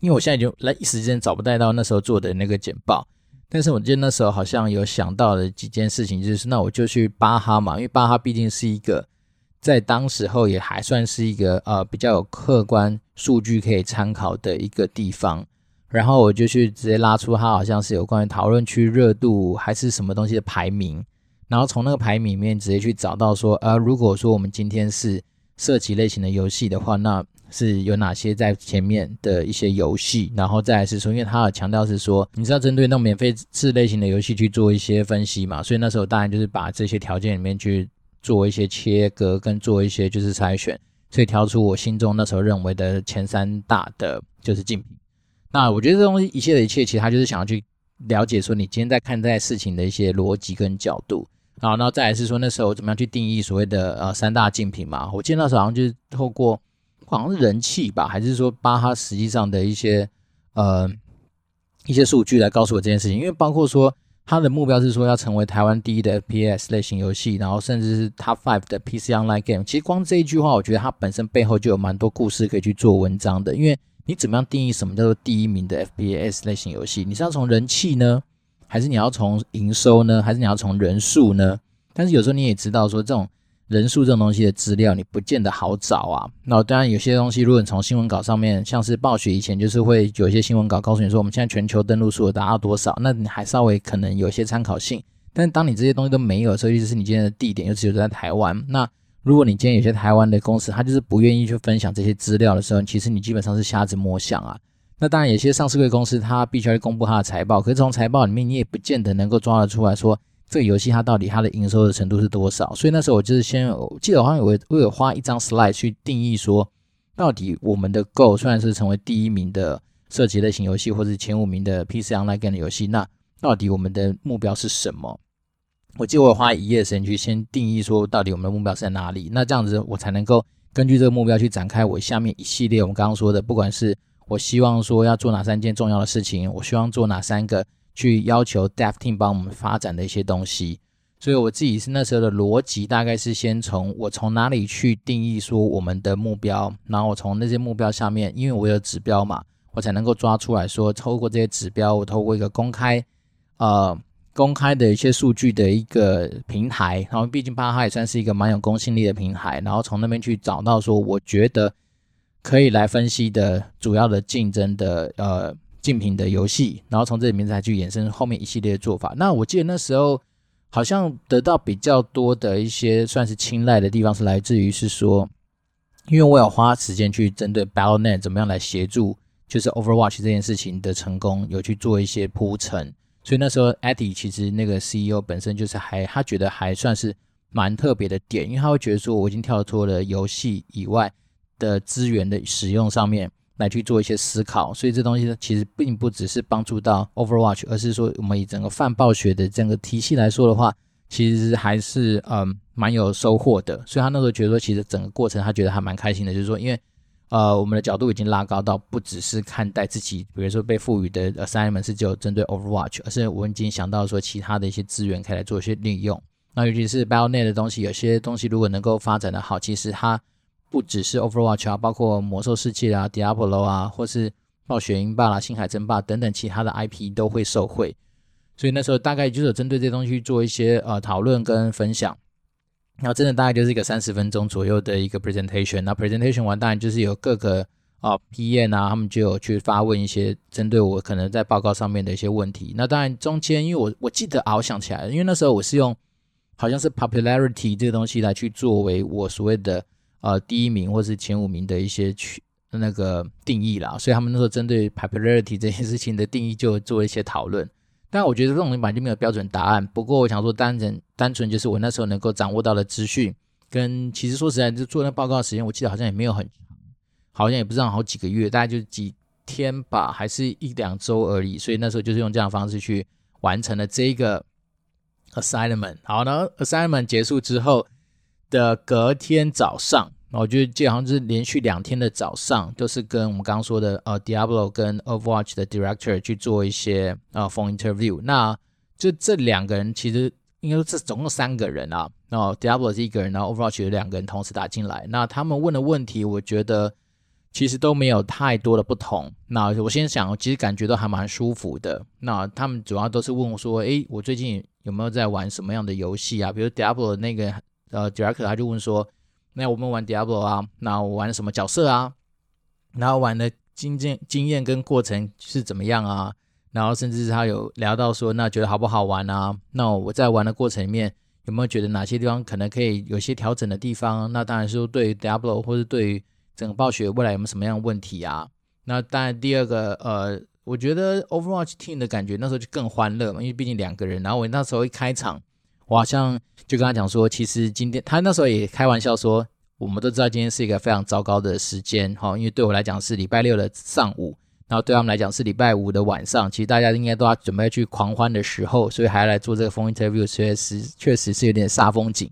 因为我现在就来一时间找不带到那时候做的那个简报，但是我记得那时候好像有想到的几件事情，就是那我就去巴哈嘛，因为巴哈毕竟是一个。在当时候也还算是一个呃比较有客观数据可以参考的一个地方，然后我就去直接拉出它好像是有关于讨论区热度还是什么东西的排名，然后从那个排名里面直接去找到说，呃，如果说我们今天是射击类型的游戏的话，那是有哪些在前面的一些游戏，然后再来是说，因为他有强调是说，你是要针对那种免费制类型的游戏去做一些分析嘛，所以那时候当然就是把这些条件里面去。做一些切割跟做一些就是筛选，所以挑出我心中那时候认为的前三大的就是竞品。那我觉得这东西一切的一切，其实他就是想要去了解说你今天在看待事情的一些逻辑跟角度。好，然后再来是说那时候怎么样去定义所谓的呃三大竞品嘛？我记得那时候好像就是透过好像是人气吧，还是说巴哈实际上的一些呃一些数据来告诉我这件事情，因为包括说。他的目标是说要成为台湾第一的 FPS 类型游戏，然后甚至是 Top Five 的 PC Online Game。其实光这一句话，我觉得它本身背后就有蛮多故事可以去做文章的。因为你怎么样定义什么叫做第一名的 FPS 类型游戏？你是要从人气呢，还是你要从营收呢，还是你要从人数呢？但是有时候你也知道说这种。人数这种东西的资料，你不见得好找啊。那当然有些东西，如果你从新闻稿上面，像是暴雪以前就是会有一些新闻稿告诉你说，我们现在全球登录数达到多少，那你还稍微可能有一些参考性。但是当你这些东西都没有的时候，尤其是你今天的地点又只有在台湾，那如果你今天有些台湾的公司，他就是不愿意去分享这些资料的时候，其实你基本上是瞎子摸象啊。那当然，有些上市贵公司它必须要公布它的财报，可是从财报里面你也不见得能够抓得出来说这个游戏它到底它的营收的程度是多少。所以那时候我就是先我记得好像有我有花一张 slide 去定义说，到底我们的 goal 虽然是成为第一名的射击类型游戏，或是前五名的 PC Online Game 的游戏，那到底我们的目标是什么？我记得我有花一页时间去先定义说，到底我们的目标是在哪里？那这样子我才能够根据这个目标去展开我下面一系列我们刚刚说的，不管是我希望说要做哪三件重要的事情，我希望做哪三个去要求 Dev Team 帮我们发展的一些东西。所以我自己是那时候的逻辑，大概是先从我从哪里去定义说我们的目标，然后我从那些目标下面，因为我有指标嘛，我才能够抓出来说，透过这些指标，我透过一个公开，呃。公开的一些数据的一个平台，然后毕竟巴哈也算是一个蛮有公信力的平台，然后从那边去找到说，我觉得可以来分析的主要的竞争的呃竞品的游戏，然后从这里面再去衍生后面一系列的做法。那我记得那时候好像得到比较多的一些算是青睐的地方，是来自于是说，因为我有花时间去针对 Battle.net 怎么样来协助，就是 Overwatch 这件事情的成功，有去做一些铺陈。所以那时候，Eddie 其实那个 CEO 本身就是还他觉得还算是蛮特别的点，因为他会觉得说，我已经跳脱了游戏以外的资源的使用上面来去做一些思考，所以这东西呢其实并不只是帮助到 Overwatch，而是说我们以整个泛暴雪的整个体系来说的话，其实还是嗯蛮有收获的。所以他那时候觉得说，其实整个过程他觉得还蛮开心的，就是说因为。呃，我们的角度已经拉高到不只是看待自己，比如说被赋予的 assignment 是只有针对 Overwatch，而是我已经想到说其他的一些资源可以来做一些利用。那尤其是 Battle.net 的东西，有些东西如果能够发展的好，其实它不只是 Overwatch 啊，包括魔兽世界啊、Diablo 啊，或是暴雪英霸啦、星海争霸等等其他的 IP 都会受惠。所以那时候大概就是有针对这些东西做一些呃讨论跟分享。然后真的大概就是一个三十分钟左右的一个 presentation。那 presentation 完，当然就是有各个啊 PM 啊，他们就有去发问一些针对我可能在报告上面的一些问题。那当然中间，因为我我记得啊，我想起来了，因为那时候我是用好像是 popularity 这个东西来去作为我所谓的呃第一名或是前五名的一些去那个定义啦。所以他们那时候针对 popularity 这件事情的定义就做一些讨论。但我觉得这种东西本来就没有标准答案。不过我想说，单纯单纯就是我那时候能够掌握到的资讯，跟其实说实在，就做那报告的时间，我记得好像也没有很长，好像也不知道好几个月，大概就几天吧，还是一两周而已。所以那时候就是用这样的方式去完成了这个 assignment。好，然后 assignment 结束之后的隔天早上。我觉得这好像是连续两天的早上，都是跟我们刚刚说的呃 Diablo 跟 Overwatch 的 Director 去做一些呃 phone interview。那就这两个人其实应该说这总共三个人啊，然后 Diablo 是一个人，然后 Overwatch 有两个人同时打进来。那他们问的问题，我觉得其实都没有太多的不同。那我先想，其实感觉都还蛮舒服的。那他们主要都是问我说，诶，我最近有没有在玩什么样的游戏啊？比如 Diablo 那个呃，Jack，他就问说。那我们玩 Diablo 啊，那我玩了什么角色啊？然后玩的经验经验跟过程是怎么样啊？然后甚至是他有聊到说，那觉得好不好玩啊？那我在玩的过程里面有没有觉得哪些地方可能可以有些调整的地方？那当然是对于 Diablo 或者对于整个暴雪未来有没有什么样的问题啊？那当然第二个呃，我觉得 Overwatch Team 的感觉那时候就更欢乐嘛，因为毕竟两个人。然后我那时候一开场。我好像就跟他讲说，其实今天他那时候也开玩笑说，我们都知道今天是一个非常糟糕的时间，哈，因为对我来讲是礼拜六的上午，然后对他们来讲是礼拜五的晚上，其实大家应该都要准备去狂欢的时候，所以还要来做这个风 interview，确实确实是有点煞风景。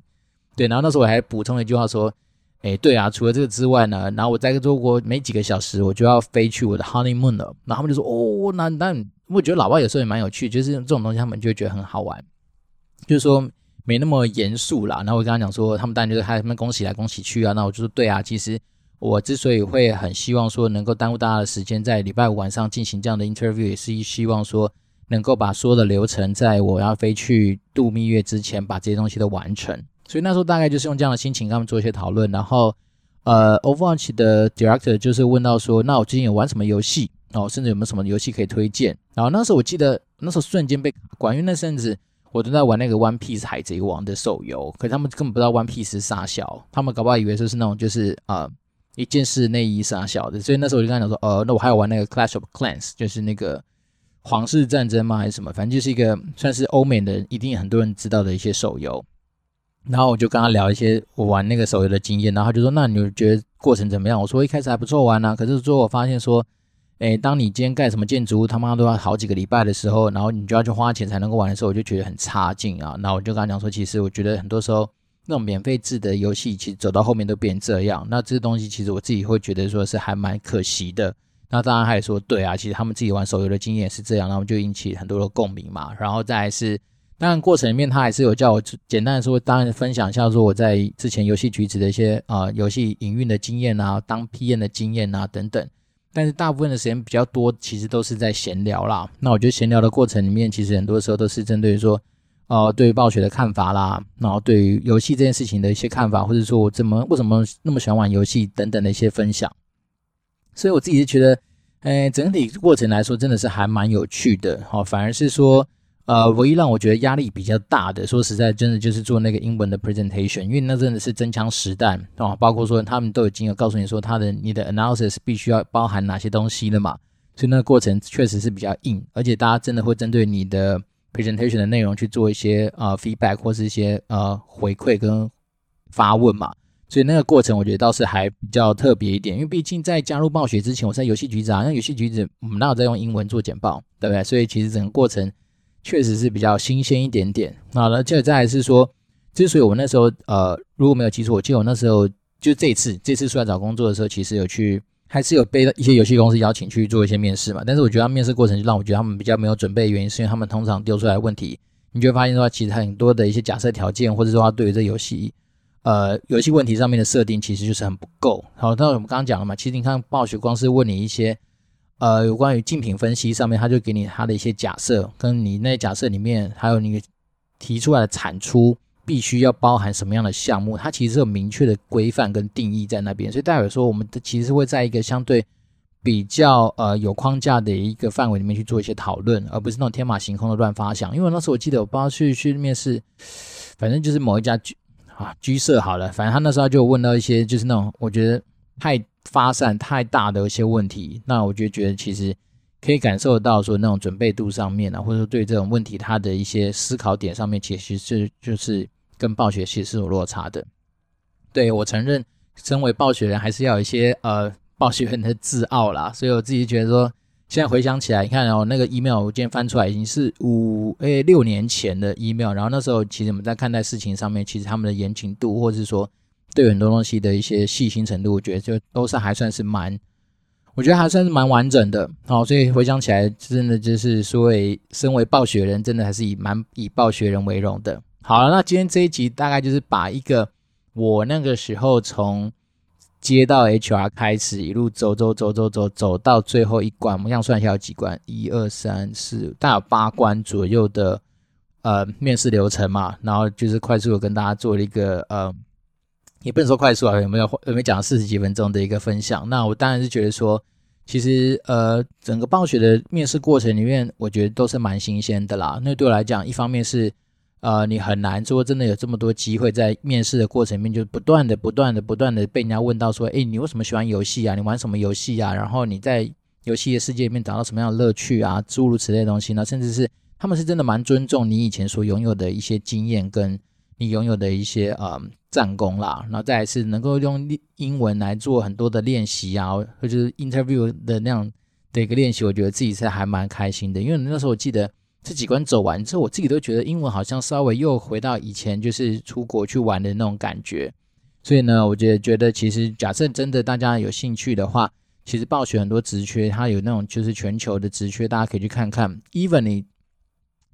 对，然后那时候我还补充了一句话说，哎，对啊，除了这个之外呢，然后我再做过没几个小时，我就要飞去我的 honeymoon 了，然后他们就说，哦，那那我觉得老外有时候也蛮有趣，就是这种东西他们就觉得很好玩。就是说没那么严肃啦，然后我跟他讲说，他们当然就是他们恭喜来恭喜去啊，那我就说对啊，其实我之所以会很希望说能够耽误大家的时间，在礼拜五晚上进行这样的 interview，也是希望说能够把所有的流程在我要飞去度蜜月之前把这些东西都完成。所以那时候大概就是用这样的心情跟他们做一些讨论，然后呃，Overwatch 的 director 就是问到说，那我最近有玩什么游戏哦，甚至有没有什么游戏可以推荐？然后那时候我记得那时候瞬间被卡关，因为那阵子。我正在玩那个 One Piece 海贼王的手游，可是他们根本不知道 One Piece 是啥小，他们搞不好以为说是那种就是呃一件事内衣啥小的，所以那时候我就跟他讲说，呃，那我还有玩那个 Clash of Clans，就是那个皇室战争吗？还是什么？反正就是一个算是欧美的，一定很多人知道的一些手游。然后我就跟他聊一些我玩那个手游的经验，然后他就说，那你觉得过程怎么样？我说一开始还不错玩啊，可是最后我发现说，诶，当你今天盖什么建筑物，他妈都要好几个礼拜的时候，然后你就要去花钱才能够玩的时候，我就觉得很差劲啊。那我就跟他讲说，其实我觉得很多时候那种免费制的游戏，其实走到后面都变这样。那这东西其实我自己会觉得说是还蛮可惜的。那当然他也说，对啊，其实他们自己玩手游的经验也是这样，然后就引起很多的共鸣嘛。然后再来是，当然过程里面他还是有叫我简单的说，当然分享一下说我在之前游戏局子的一些啊、游戏营运的经验啊，当 PM 的经验啊等等。但是大部分的时间比较多，其实都是在闲聊啦。那我觉得闲聊的过程里面，其实很多时候都是针对于说，呃，对于暴雪的看法啦，然后对于游戏这件事情的一些看法，或者说我怎么为什么那么喜欢玩游戏等等的一些分享。所以我自己是觉得，呃，整体过程来说真的是还蛮有趣的。好，反而是说。呃，唯一让我觉得压力比较大的，说实在，真的就是做那个英文的 presentation，因为那真的是真枪实弹啊，包括说他们都已经有告诉你说，他的你的 analysis 必须要包含哪些东西了嘛，所以那个过程确实是比较硬，而且大家真的会针对你的 presentation 的内容去做一些呃 feedback 或是一些呃回馈跟发问嘛，所以那个过程我觉得倒是还比较特别一点，因为毕竟在加入暴雪之前，我在游戏局子啊，那游戏局子我们那有在用英文做简报，对不对？所以其实整个过程。确实是比较新鲜一点点。好了，接着再来是说，之所以我那时候呃，如果没有记错，我记得我那时候就这次这次出来找工作的时候，其实有去还是有被一些游戏公司邀请去做一些面试嘛。但是我觉得他面试过程就让我觉得他们比较没有准备原因，是因为他们通常丢出来问题，你就会发现说，其实很多的一些假设条件，或者说他对于这游戏呃游戏问题上面的设定，其实就是很不够。好，那我们刚刚讲了嘛，其实你看暴雪光是问你一些。呃，有关于竞品分析上面，他就给你他的一些假设，跟你那假设里面，还有你提出来的产出必须要包含什么样的项目，它其实是有明确的规范跟定义在那边，所以代表说我们其实会在一个相对比较呃有框架的一个范围里面去做一些讨论，而不是那种天马行空的乱发想。因为那时候我记得我不知道去去面试，反正就是某一家居啊居社好了，反正他那时候就问到一些就是那种我觉得太。(laughs) 发散太大的一些问题，那我就觉得其实可以感受到说那种准备度上面啊，或者说对这种问题它的一些思考点上面，其实是就是跟暴雪其实是有落差的。对，我承认，身为暴雪人还是要有一些呃暴雪人的自傲啦，所以我自己觉得说，现在回想起来，你看哦，那个 email 我今天翻出来已经是五诶六年前的 email，然后那时候其实我们在看待事情上面，其实他们的严谨度或者是说。对很多东西的一些细心程度，我觉得就都是还算是蛮，我觉得还算是蛮完整的。好，所以回想起来，真的就是所谓身为暴雪人，真的还是以蛮以暴雪人为荣的。好了，那今天这一集大概就是把一个我那个时候从接到 HR 开始，一路走走走走走走到最后一关，我们这样算一下有几关？一二三四，大概有八关左右的呃面试流程嘛。然后就是快速的跟大家做了一个呃。也不能说快速啊，有没有有没有讲四十几分钟的一个分享？那我当然是觉得说，其实呃，整个暴雪的面试过程里面，我觉得都是蛮新鲜的啦。那对我来讲，一方面是呃，你很难说真的有这么多机会在面试的过程里面，就不断的、不断的、不断的被人家问到说，诶，你为什么喜欢游戏啊？你玩什么游戏啊？然后你在游戏的世界里面找到什么样的乐趣啊？诸如此类的东西呢？甚至是他们是真的蛮尊重你以前所拥有的一些经验跟。你拥有的一些呃战功啦，然后再来是能够用英文来做很多的练习啊，或者是 interview 的那样的一个练习，我觉得自己是还蛮开心的。因为那时候我记得这几关走完之后，我自己都觉得英文好像稍微又回到以前就是出国去玩的那种感觉。所以呢，我觉得觉得其实假设真的大家有兴趣的话，其实暴雪很多职缺，它有那种就是全球的职缺，大家可以去看看。Even 你。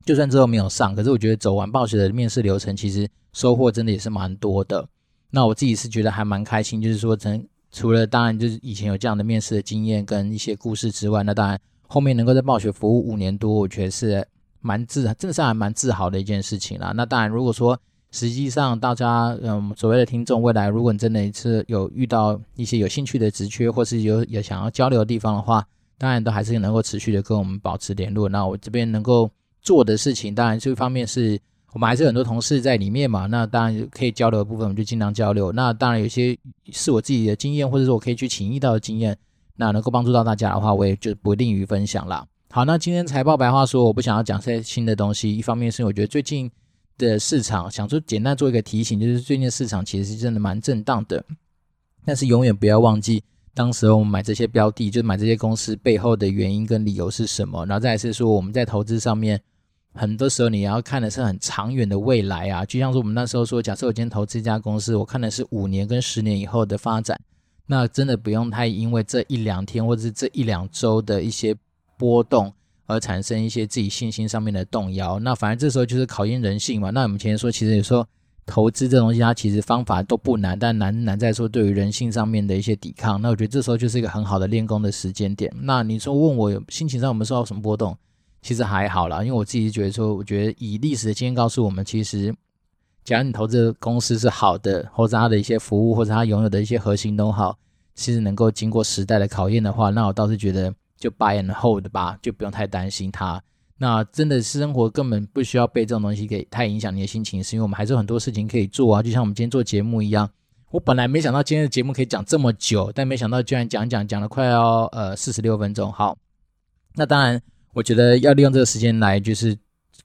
就算之后没有上，可是我觉得走完暴雪的面试流程，其实收获真的也是蛮多的。那我自己是觉得还蛮开心，就是说，真除了当然就是以前有这样的面试的经验跟一些故事之外，那当然后面能够在暴雪服务五年多，我觉得是蛮自，真的是还蛮自豪的一件事情啦。那当然，如果说实际上大家嗯所谓的听众未来，如果你真的是有遇到一些有兴趣的职缺，或是有有想要交流的地方的话，当然都还是能够持续的跟我们保持联络。那我这边能够。做的事情当然，这一方面是我们还是很多同事在里面嘛，那当然可以交流的部分，我们就尽量交流。那当然有些是我自己的经验，或者说我可以去请益到的经验，那能够帮助到大家的话，我也就不吝于分享啦。好，那今天财报白话说，我不想要讲些新的东西，一方面是我觉得最近的市场，想说简单做一个提醒，就是最近的市场其实是真的蛮震荡的，但是永远不要忘记，当时我们买这些标的，就是买这些公司背后的原因跟理由是什么，然后再来是说我们在投资上面。很多时候你要看的是很长远的未来啊，就像是我们那时候说，假设我今天投资一家公司，我看的是五年跟十年以后的发展，那真的不用太因为这一两天或者是这一两周的一些波动而产生一些自己信心上面的动摇。那反正这时候就是考验人性嘛。那我们前面说，其实有时候投资这东西，它其实方法都不难，但难难在说对于人性上面的一些抵抗。那我觉得这时候就是一个很好的练功的时间点。那你说问我有心情上有没有受到什么波动？其实还好啦，因为我自己觉得说，我觉得以历史的经验告诉我们，其实，假如你投资的公司是好的，或者它的一些服务，或者它拥有的一些核心都好，其实能够经过时代的考验的话，那我倒是觉得就 buy and hold 吧，就不用太担心它。那真的是生活根本不需要被这种东西给太影响你的心情，是因为我们还是有很多事情可以做啊，就像我们今天做节目一样。我本来没想到今天的节目可以讲这么久，但没想到居然讲讲讲了快要呃四十六分钟。好，那当然。我觉得要利用这个时间来，就是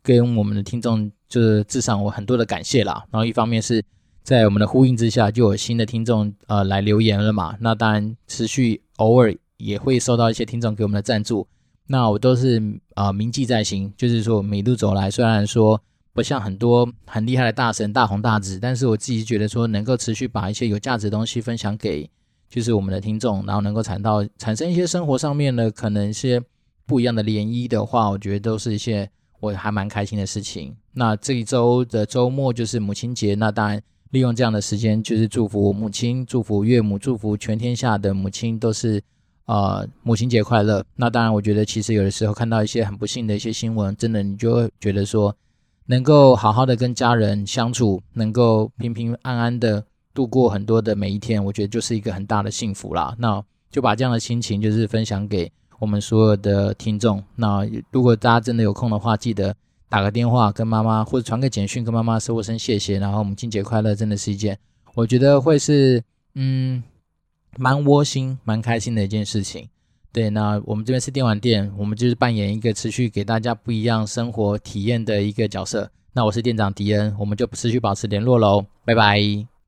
跟我们的听众，就是致上我很多的感谢啦。然后一方面是在我们的呼应之下，就有新的听众呃来留言了嘛。那当然持续偶尔也会收到一些听众给我们的赞助，那我都是呃铭记在心。就是说，每路走来，虽然说不像很多很厉害的大神大红大紫，但是我自己觉得说，能够持续把一些有价值的东西分享给就是我们的听众，然后能够产到产生一些生活上面的可能一些。不一样的涟漪的话，我觉得都是一些我还蛮开心的事情。那这一周的周末就是母亲节，那当然利用这样的时间，就是祝福母亲、祝福岳母、祝福全天下的母亲，都是呃母亲节快乐。那当然，我觉得其实有的时候看到一些很不幸的一些新闻，真的你就会觉得说，能够好好的跟家人相处，能够平平安安的度过很多的每一天，我觉得就是一个很大的幸福啦。那就把这样的心情就是分享给。我们所有的听众，那如果大家真的有空的话，记得打个电话跟妈妈，或者传个简讯跟妈妈说声谢谢，然后母亲节快乐，真的是一件我觉得会是嗯蛮窝心、蛮开心的一件事情。对，那我们这边是电玩店，我们就是扮演一个持续给大家不一样生活体验的一个角色。那我是店长迪恩，我们就持续保持联络喽，拜拜。